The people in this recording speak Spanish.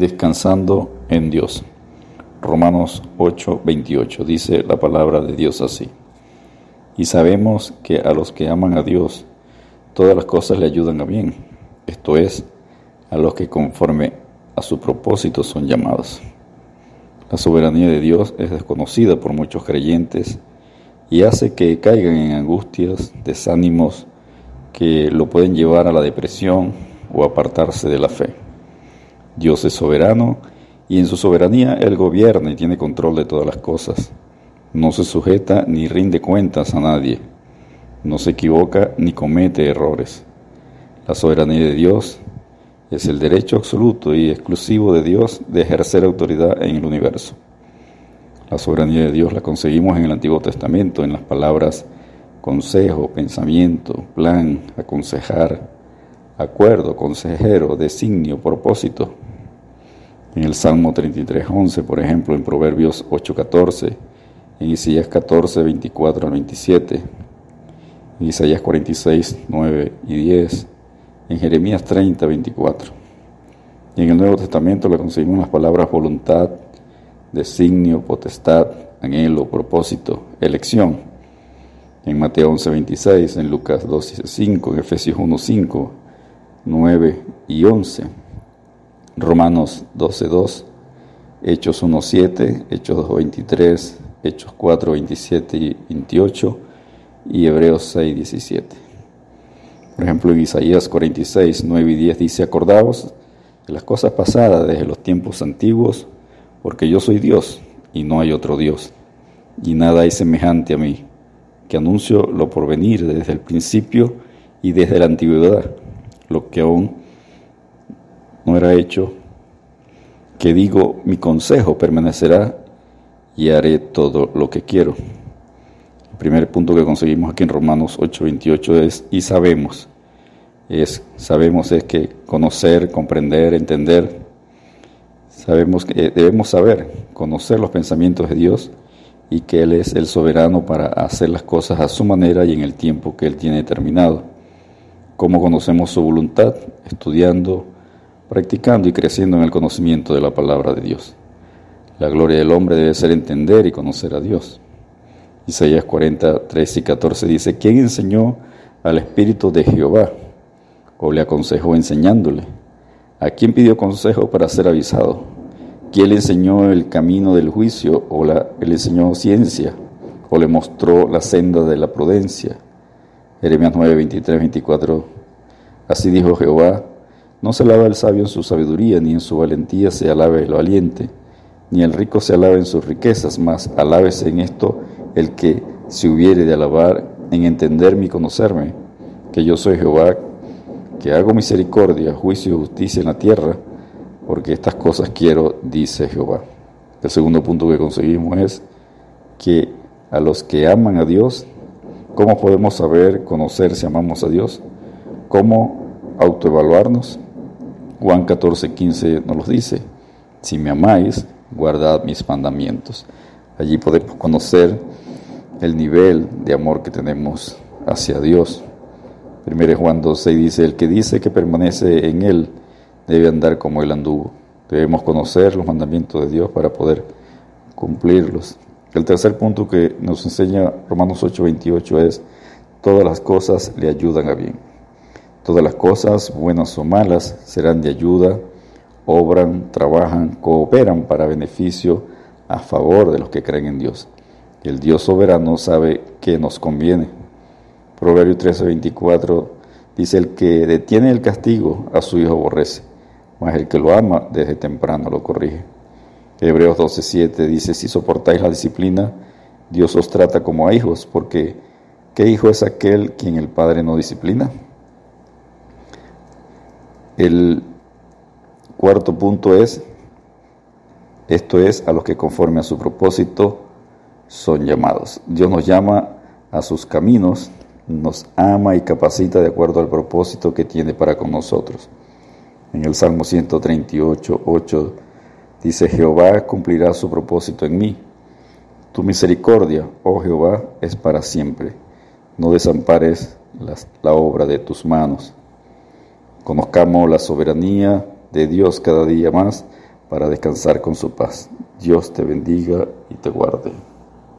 descansando en Dios. Romanos 8, 28 dice la palabra de Dios así. Y sabemos que a los que aman a Dios, todas las cosas le ayudan a bien, esto es, a los que conforme a su propósito son llamados. La soberanía de Dios es desconocida por muchos creyentes y hace que caigan en angustias, desánimos que lo pueden llevar a la depresión o apartarse de la fe. Dios es soberano y en su soberanía Él gobierna y tiene control de todas las cosas. No se sujeta ni rinde cuentas a nadie. No se equivoca ni comete errores. La soberanía de Dios es el derecho absoluto y exclusivo de Dios de ejercer autoridad en el universo. La soberanía de Dios la conseguimos en el Antiguo Testamento en las palabras consejo, pensamiento, plan, aconsejar, acuerdo, consejero, designio, propósito. En el Salmo 33.11, por ejemplo, en Proverbios 8.14, en Isaías 14, 24 al 27, en Isaías 46, 9 y 10, en Jeremías 30, 24. Y en el Nuevo Testamento le conseguimos las palabras voluntad, designio, potestad, anhelo, propósito, elección. En Mateo 11, 26, en Lucas 2, 5, en Efesios 1, 5, 9 y 11. Romanos 12, 2, Hechos 1, 7, Hechos 2, 23, Hechos 4, 27 y 28 y Hebreos 6, 17. Por ejemplo, en Isaías 46, 9 y 10 dice, acordaos de las cosas pasadas desde los tiempos antiguos, porque yo soy Dios y no hay otro Dios, y nada hay semejante a mí, que anuncio lo por venir desde el principio y desde la antigüedad, lo que aún no era hecho, que digo, mi consejo permanecerá y haré todo lo que quiero. El primer punto que conseguimos aquí en Romanos 8:28 es, y sabemos es, sabemos es que conocer, comprender, entender, sabemos que debemos saber, conocer los pensamientos de Dios y que Él es el soberano para hacer las cosas a su manera y en el tiempo que Él tiene determinado. ¿Cómo conocemos su voluntad? Estudiando, practicando y creciendo en el conocimiento de la palabra de Dios. La gloria del hombre debe ser entender y conocer a Dios. Isaías 43 y 14 dice, ¿quién enseñó al Espíritu de Jehová? o le aconsejó enseñándole? ¿A quién pidió consejo para ser avisado? ¿Quién le enseñó el camino del juicio o le enseñó ciencia o le mostró la senda de la prudencia? Jeremías 9, 23, 24. Así dijo Jehová, no se alaba el sabio en su sabiduría, ni en su valentía se alabe el valiente, ni el rico se alabe en sus riquezas, mas alábese en esto el que se hubiere de alabar en entenderme y conocerme, que yo soy Jehová que hago misericordia, juicio y justicia en la tierra, porque estas cosas quiero, dice Jehová. El segundo punto que conseguimos es que a los que aman a Dios, ¿cómo podemos saber, conocer si amamos a Dios? ¿Cómo autoevaluarnos? Juan 14, 15 nos lo dice, si me amáis, guardad mis mandamientos. Allí podemos conocer el nivel de amor que tenemos hacia Dios. 1 Juan 2.6 dice, el que dice que permanece en Él debe andar como Él anduvo. Debemos conocer los mandamientos de Dios para poder cumplirlos. El tercer punto que nos enseña Romanos 8.28 es, todas las cosas le ayudan a bien. Todas las cosas, buenas o malas, serán de ayuda, obran, trabajan, cooperan para beneficio a favor de los que creen en Dios. El Dios soberano sabe qué nos conviene. Proverbio 13:24 dice, el que detiene el castigo a su hijo aborrece, mas el que lo ama desde temprano lo corrige. Hebreos 12:7 dice, si soportáis la disciplina, Dios os trata como a hijos, porque ¿qué hijo es aquel quien el Padre no disciplina? El cuarto punto es, esto es a los que conforme a su propósito son llamados. Dios nos llama a sus caminos nos ama y capacita de acuerdo al propósito que tiene para con nosotros. En el Salmo 138, 8 dice, Jehová cumplirá su propósito en mí. Tu misericordia, oh Jehová, es para siempre. No desampares la obra de tus manos. Conozcamos la soberanía de Dios cada día más para descansar con su paz. Dios te bendiga y te guarde.